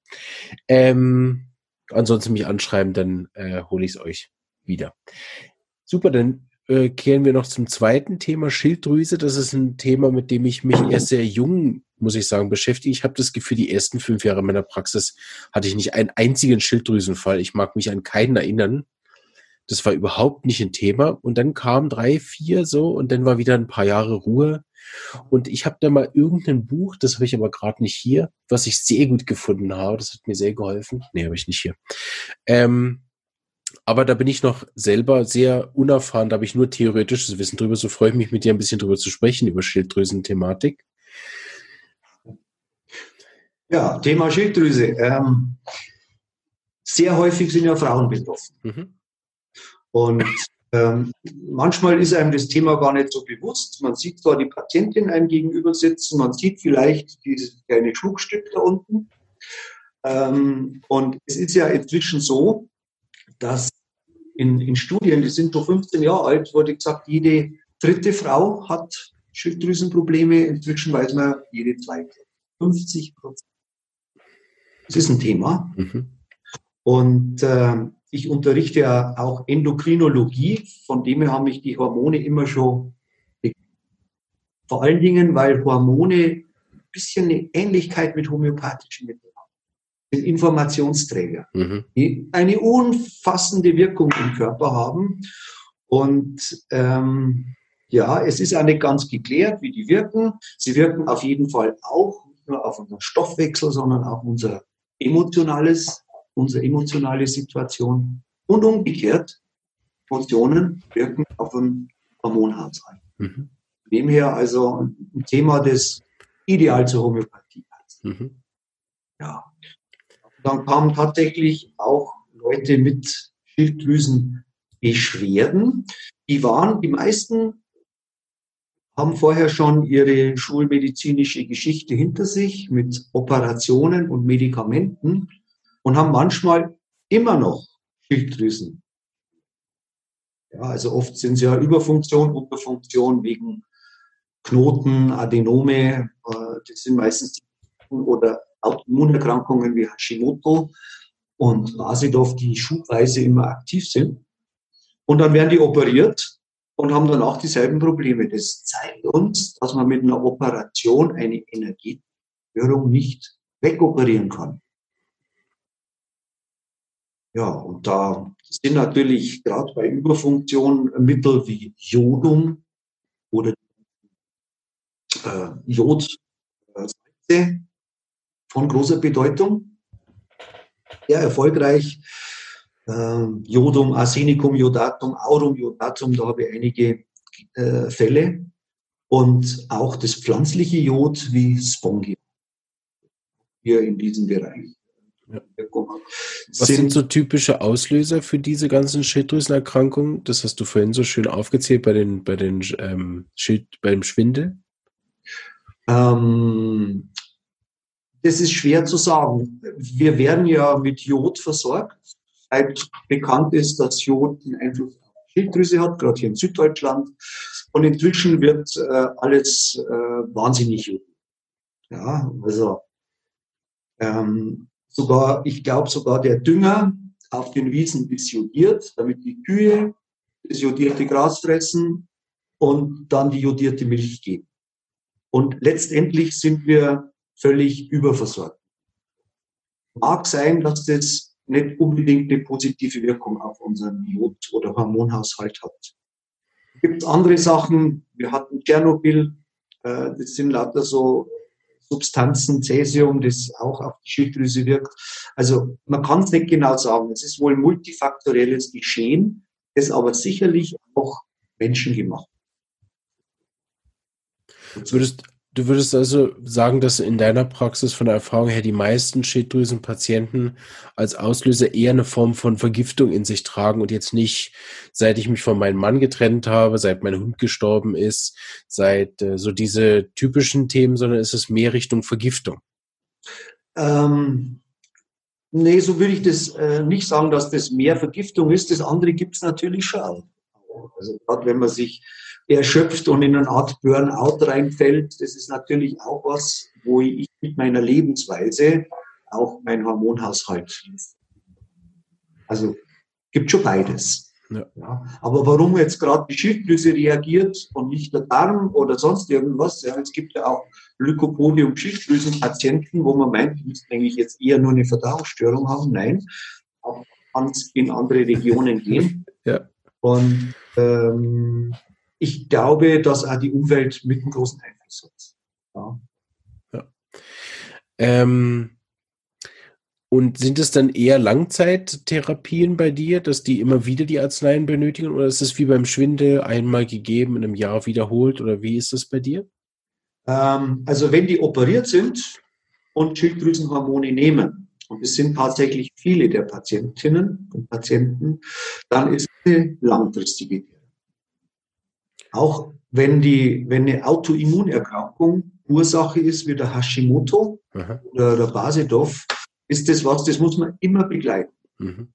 Ähm, ansonsten mich anschreiben, dann äh, hole ich es euch wieder. Super, dann äh, kehren wir noch zum zweiten Thema Schilddrüse. Das ist ein Thema, mit dem ich mich erst sehr jung, muss ich sagen, beschäftige. Ich habe das Gefühl, die ersten fünf Jahre meiner Praxis hatte ich nicht einen einzigen Schilddrüsenfall. Ich mag mich an keinen erinnern. Das war überhaupt nicht ein Thema. Und dann kamen drei, vier so und dann war wieder ein paar Jahre Ruhe. Und ich habe da mal irgendein Buch, das habe ich aber gerade nicht hier, was ich sehr gut gefunden habe. Das hat mir sehr geholfen. Nee, habe ich nicht hier. Ähm, aber da bin ich noch selber sehr unerfahren, da habe ich nur theoretisches Wissen drüber. So freue ich mich mit dir ein bisschen drüber zu sprechen, über Schilddrüsen-Thematik. Ja, Thema Schilddrüse. Ähm, sehr häufig sind ja Frauen betroffen. Mhm. Und ähm, manchmal ist einem das Thema gar nicht so bewusst. Man sieht zwar die Patientin einem gegenüber sitzen, man sieht vielleicht dieses kleine Schmuckstück da unten. Ähm, und es ist ja inzwischen so, dass in, in Studien, die sind schon 15 Jahre alt, wurde gesagt, jede dritte Frau hat Schilddrüsenprobleme. Inzwischen weiß man, jede zweite. 50 Prozent. Das ist ein Thema. Mhm. Und äh, ich unterrichte ja auch Endokrinologie, von dem her haben mich die Hormone immer schon. Vor allen Dingen, weil Hormone ein bisschen eine Ähnlichkeit mit homöopathischen Mitteln sind Informationsträger, mhm. die eine umfassende Wirkung im Körper haben. Und ähm, ja, es ist auch nicht ganz geklärt, wie die wirken. Sie wirken auf jeden Fall auch nicht nur auf unseren Stoffwechsel, sondern auch unser emotionales, unsere emotionale Situation. Und umgekehrt, Emotionen wirken auf den Hormonhaushalt. Mhm. Dem her also ein Thema, das ideal zur Homöopathie passt. Mhm. Ja, dann kamen tatsächlich auch Leute mit Schilddrüsenbeschwerden. Die waren, die meisten haben vorher schon ihre schulmedizinische Geschichte hinter sich mit Operationen und Medikamenten und haben manchmal immer noch Schilddrüsen. Ja, also oft sind sie ja Überfunktion, Unterfunktion wegen Knoten, Adenome, äh, das sind meistens die oder Autoimmunerkrankungen wie Hashimoto und Basedorf, die schubweise immer aktiv sind. Und dann werden die operiert und haben dann auch dieselben Probleme. Das zeigt uns, dass man mit einer Operation eine Energiestörung nicht wegoperieren kann. Ja, und da sind natürlich gerade bei Überfunktion Mittel wie Jodum oder äh, Jod, äh, von großer Bedeutung. Sehr erfolgreich. Ähm, Jodum, Arsenicum, Jodatum, Aurum, Jodatum, da habe ich einige äh, Fälle. Und auch das pflanzliche Jod wie Spongium. Hier in diesem Bereich. Ja. Was sind, sind, so typische Auslöser für diese ganzen Schilddrüsenerkrankungen? Das hast du vorhin so schön aufgezählt bei den, bei den ähm, Schild, beim Schwindel. Ähm, das ist schwer zu sagen. Wir werden ja mit Jod versorgt. Bekannt ist, dass Jod einen Einfluss auf die Schilddrüse hat, gerade hier in Süddeutschland. Und inzwischen wird äh, alles äh, wahnsinnig Jod. Ja, also ähm, sogar, ich glaube sogar der Dünger auf den Wiesen ist jodiert, damit die Kühe das jodierte Gras fressen und dann die jodierte Milch geben. Und letztendlich sind wir völlig überversorgt. Mag sein, dass das nicht unbedingt eine positive Wirkung auf unseren Jod- oder Hormonhaushalt hat. Es gibt andere Sachen. Wir hatten Tschernobyl. Äh, das sind lauter so Substanzen, Cäsium, das auch auf die Schilddrüse wirkt. Also man kann es nicht genau sagen. Es ist wohl multifaktorielles Geschehen, das aber sicherlich auch menschengemacht. Würdest, Du würdest also sagen, dass in deiner Praxis von der Erfahrung her die meisten Schilddrüsenpatienten als Auslöser eher eine Form von Vergiftung in sich tragen und jetzt nicht, seit ich mich von meinem Mann getrennt habe, seit mein Hund gestorben ist, seit äh, so diese typischen Themen, sondern ist es mehr Richtung Vergiftung? Ähm, nee, so würde ich das äh, nicht sagen, dass das mehr Vergiftung ist. Das andere gibt es natürlich schon. Also gerade wenn man sich erschöpft und in eine Art Burnout reinfällt, das ist natürlich auch was, wo ich mit meiner Lebensweise auch mein Hormonhaushalt. Also gibt schon beides. Ja. ja. Aber warum jetzt gerade die Schilddrüse reagiert und nicht der Darm oder sonst irgendwas, ja, es gibt ja auch Lykopodium-Schilddrüsenpatienten, wo man meint, die müssten eigentlich jetzt eher nur eine Verdauungsstörung haben. Nein, auch kann es in andere Regionen gehen. Ja. Und ähm, ich glaube, dass auch die Umwelt mit einem großen Einfluss hat. Ja. ja. Ähm, und sind es dann eher Langzeittherapien bei dir, dass die immer wieder die Arzneien benötigen? Oder ist es wie beim Schwindel einmal gegeben, in einem Jahr wiederholt? Oder wie ist das bei dir? Ähm, also wenn die operiert sind und Schilddrüsenhormone nehmen, und es sind tatsächlich viele der Patientinnen und Patienten, dann ist es eine langfristige Therapie. Auch wenn, die, wenn eine Autoimmunerkrankung Ursache ist, wie der Hashimoto Aha. oder der Basedorf, ist das was, das muss man immer begleiten. Mhm.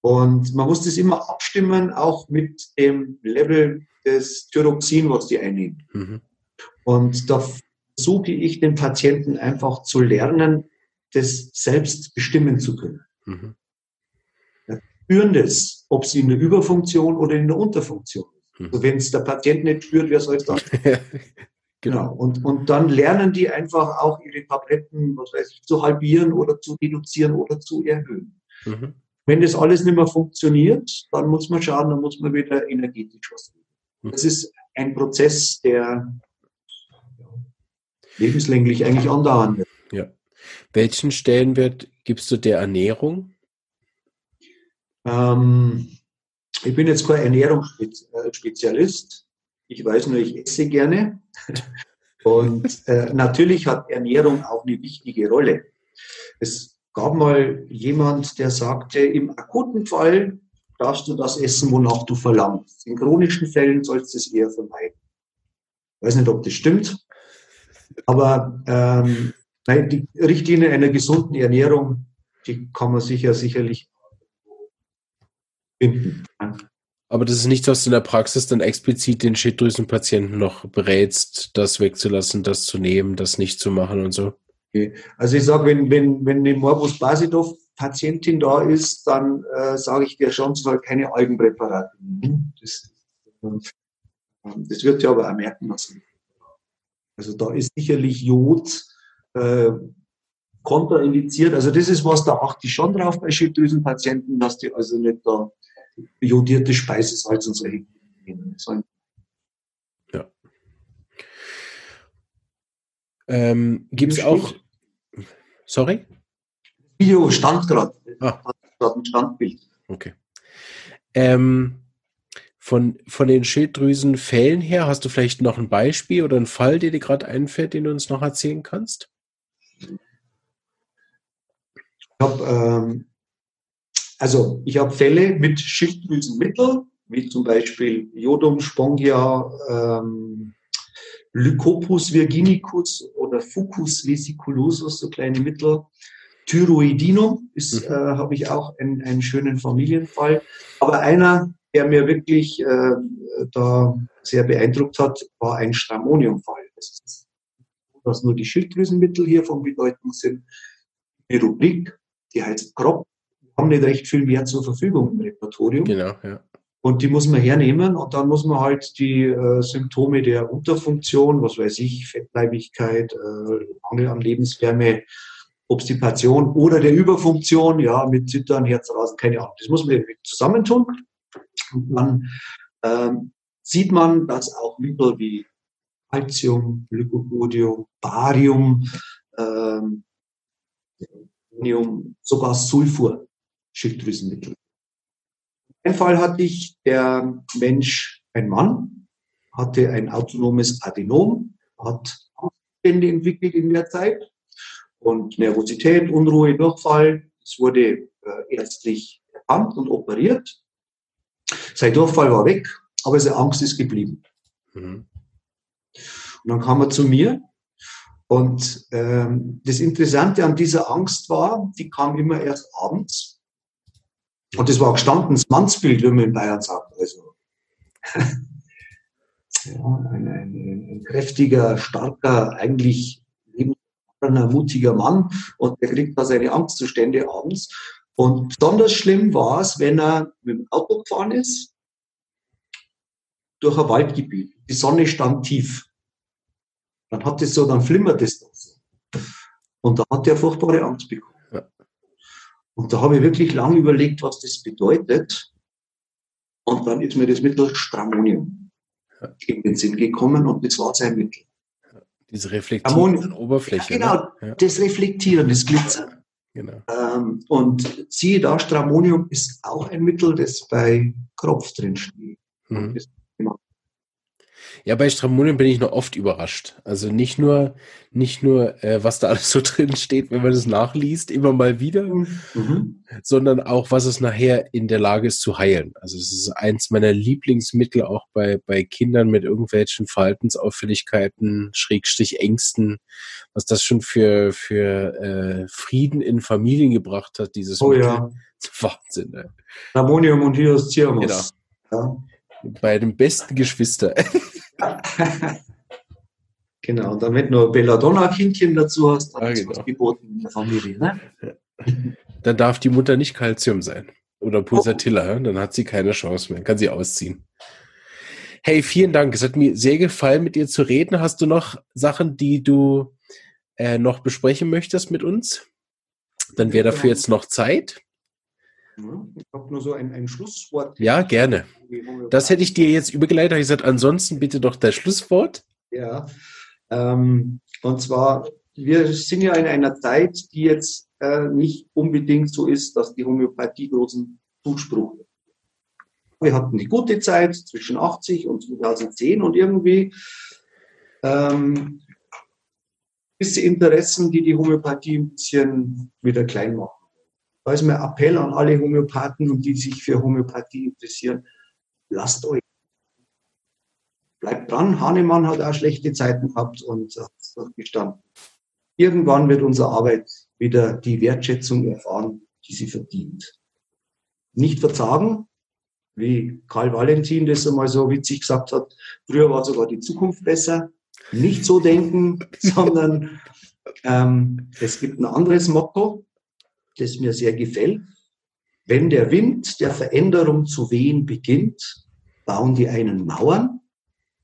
Und man muss das immer abstimmen, auch mit dem Level des Thyroxin, was die einnehmen. Mhm. Und da versuche ich den Patienten einfach zu lernen, das selbst bestimmen zu können. Mhm. Ja, spüren das, ob sie in der Überfunktion oder in der Unterfunktion hm. Also wenn es der Patient nicht spürt, wer soll es dann? genau. Und, und dann lernen die einfach auch ihre Tabletten, was weiß ich, zu halbieren oder zu reduzieren oder zu erhöhen. Mhm. Wenn das alles nicht mehr funktioniert, dann muss man schauen, dann muss man wieder energetisch was tun. Mhm. Das ist ein Prozess, der lebenslänglich eigentlich andauern wird. Welchen Stellenwert gibst du der Ernährung? Ähm, ich bin jetzt kein Ernährungsspezialist. Ich weiß nur, ich esse gerne. Und äh, natürlich hat Ernährung auch eine wichtige Rolle. Es gab mal jemand, der sagte, im akuten Fall darfst du das essen, wonach du verlangst. In chronischen Fällen sollst du es eher vermeiden. Ich weiß nicht, ob das stimmt. Aber ähm, die Richtlinie einer gesunden Ernährung, die kann man sicher sicherlich finden. Aber das ist nichts, was du in der Praxis dann explizit den Schilddrüsenpatienten noch berätst, das wegzulassen, das zu nehmen, das nicht zu machen und so. Okay. Also ich sage, wenn, wenn, wenn eine Morbus Basidov Patientin da ist, dann äh, sage ich dir schon, soll keine Algenpräparate nehmen. Das, das wird ja aber auch merken lassen. Also da ist sicherlich Jod äh, kontraindiziert. Also das ist was, da achte ich schon drauf bei Schilddrüsenpatienten, dass die also nicht da jodierte Speisesalz und solche nehmen sollen. Ja. Ähm, Gibt es auch. Sorry? Video stand gerade. Ah. gerade ein Standbild. Okay. Ähm, von, von den Schilddrüsenfällen her, hast du vielleicht noch ein Beispiel oder einen Fall, der dir gerade einfällt, den du uns noch erzählen kannst? Ich habe ähm, also ich habe Fälle mit Schilddrüsenmittel, wie zum Beispiel Jodum, Spongia, ähm, Lycopus virginicus oder Fucus vesiculosus, so kleine Mittel. Thyroidinum ist, mhm. äh, habe ich auch einen, einen schönen Familienfall. Aber einer, der mir wirklich äh, da sehr beeindruckt hat, war ein Stramoniumfall. Das ist, dass nur die Schilddrüsenmittel hier von Bedeutung sind. Die Rubrik, die heißt Crop haben nicht recht viel mehr zur Verfügung im Repertorium. Genau, ja. Und die muss man hernehmen und dann muss man halt die äh, Symptome der Unterfunktion, was weiß ich, Fettleibigkeit, äh, Mangel an Lebenswärme, Obstipation oder der Überfunktion, ja, mit Zittern, Herzrasen, keine Ahnung. Das muss man zusammentun. Und dann ähm, sieht man, dass auch Mittel wie Calcium, Glycopodium, Barium, ähm, sogar Sulfur, Schilddrüsenmittel. Ein Fall hatte ich, der Mensch, ein Mann, hatte ein autonomes Adenom, hat Angststände entwickelt in der Zeit und Nervosität, Unruhe, Durchfall. Es wurde äh, ärztlich erkannt und operiert. Sein Durchfall war weg, aber seine Angst ist geblieben. Mhm. Und dann kam er zu mir und ähm, das Interessante an dieser Angst war, die kam immer erst abends. Und das war gestanden, das Mannsbild, wie man in Bayern sagt. Also ja, ein, ein, ein, kräftiger, starker, eigentlich ein mutiger Mann und der kriegt da seine Angstzustände abends. Und besonders schlimm war es, wenn er mit dem Auto gefahren ist, durch ein Waldgebiet. Die Sonne stand tief. Dann hat es so, dann flimmert es doch so. Und da hat er furchtbare Angst bekommen. Ja. Und da habe ich wirklich lange überlegt, was das bedeutet. Und dann ist mir das Mittel Stramonium ja. in den Sinn gekommen und das war sein Mittel. Diese reflektierende Oberfläche. Ja, genau, ne? das Reflektieren, das Glitzern. Genau. Ähm, und siehe da, Stramonium ist auch ein Mittel, das bei Kropf drin steht. Mhm. Ja, bei Stramonium bin ich noch oft überrascht. Also nicht nur, nicht nur, äh, was da alles so drin steht, wenn man das nachliest, immer mal wieder, mhm. sondern auch, was es nachher in der Lage ist zu heilen. Also es ist eins meiner Lieblingsmittel auch bei, bei Kindern mit irgendwelchen Verhaltensauffälligkeiten, Schrägstrich Ängsten, was das schon für, für äh, Frieden in Familien gebracht hat, dieses oh, Mittel. Ja. Wahnsinn. Ne? Stramonium und Hioscirmus. Genau. Ja. Bei den besten Geschwister. genau, und damit nur Belladonna-Kindchen dazu hast, dann ah, genau. ist geboten in der Familie. Ne? Dann darf die Mutter nicht Calcium sein. Oder Pulsatilla, oh. dann hat sie keine Chance mehr, kann sie ausziehen. Hey, vielen Dank. Es hat mir sehr gefallen, mit dir zu reden. Hast du noch Sachen, die du äh, noch besprechen möchtest mit uns? Dann wäre dafür jetzt noch Zeit. Ich habe nur so ein, ein Schlusswort. Ja, gerne. Das hätte ich dir jetzt übergeleitet. Ich gesagt, ansonsten bitte doch das Schlusswort. Ja, ähm, und zwar, wir sind ja in einer Zeit, die jetzt äh, nicht unbedingt so ist, dass die Homöopathie großen Zuspruch hat. Wir hatten die gute Zeit zwischen 80 und 2010 und irgendwie ähm, gewisse Interessen, die die Homöopathie ein bisschen wieder klein machen. Da ist mein Appell an alle Homöopathen und die sich für Homöopathie interessieren. Lasst euch. Bleibt dran. Hahnemann hat auch schlechte Zeiten gehabt und hat gestanden. Irgendwann wird unsere Arbeit wieder die Wertschätzung erfahren, die sie verdient. Nicht verzagen, wie Karl Valentin das einmal so witzig gesagt hat. Früher war sogar die Zukunft besser. Nicht so denken, sondern ähm, es gibt ein anderes Motto das mir sehr gefällt. Wenn der Wind der Veränderung zu wehen beginnt, bauen die einen Mauern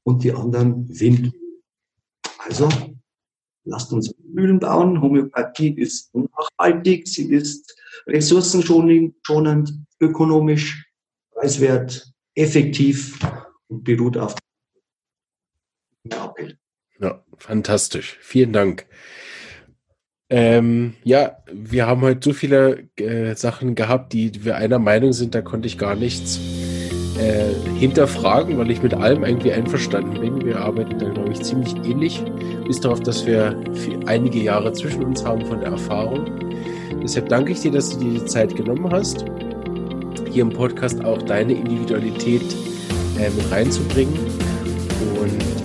und die anderen Wind. Also lasst uns Mühlen bauen. Homöopathie ist nachhaltig, sie ist ressourcenschonend, ökonomisch, preiswert, effektiv und beruht auf Appell. Ja, fantastisch. Vielen Dank. Ähm, ja, wir haben heute so viele äh, Sachen gehabt, die wir einer Meinung sind, da konnte ich gar nichts äh, hinterfragen, weil ich mit allem irgendwie einverstanden bin. Wir arbeiten da, glaube ich, ziemlich ähnlich, bis darauf, dass wir einige Jahre zwischen uns haben von der Erfahrung. Deshalb danke ich dir, dass du dir die Zeit genommen hast, hier im Podcast auch deine Individualität äh, mit reinzubringen. Und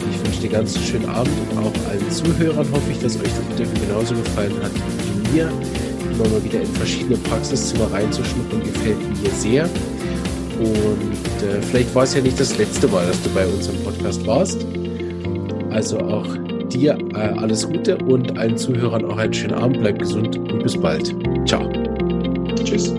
dir ganz schönen Abend und auch Zuhörern hoffe ich, dass euch das Interview genauso gefallen hat wie mir. Immer mal wieder in verschiedene Praxiszimmer reinzuschnuppern, gefällt mir sehr. Und äh, vielleicht war es ja nicht das letzte Mal, dass du bei uns im Podcast warst. Also auch dir äh, alles Gute und allen Zuhörern auch einen schönen Abend. Bleib gesund und bis bald. Ciao. Tschüss.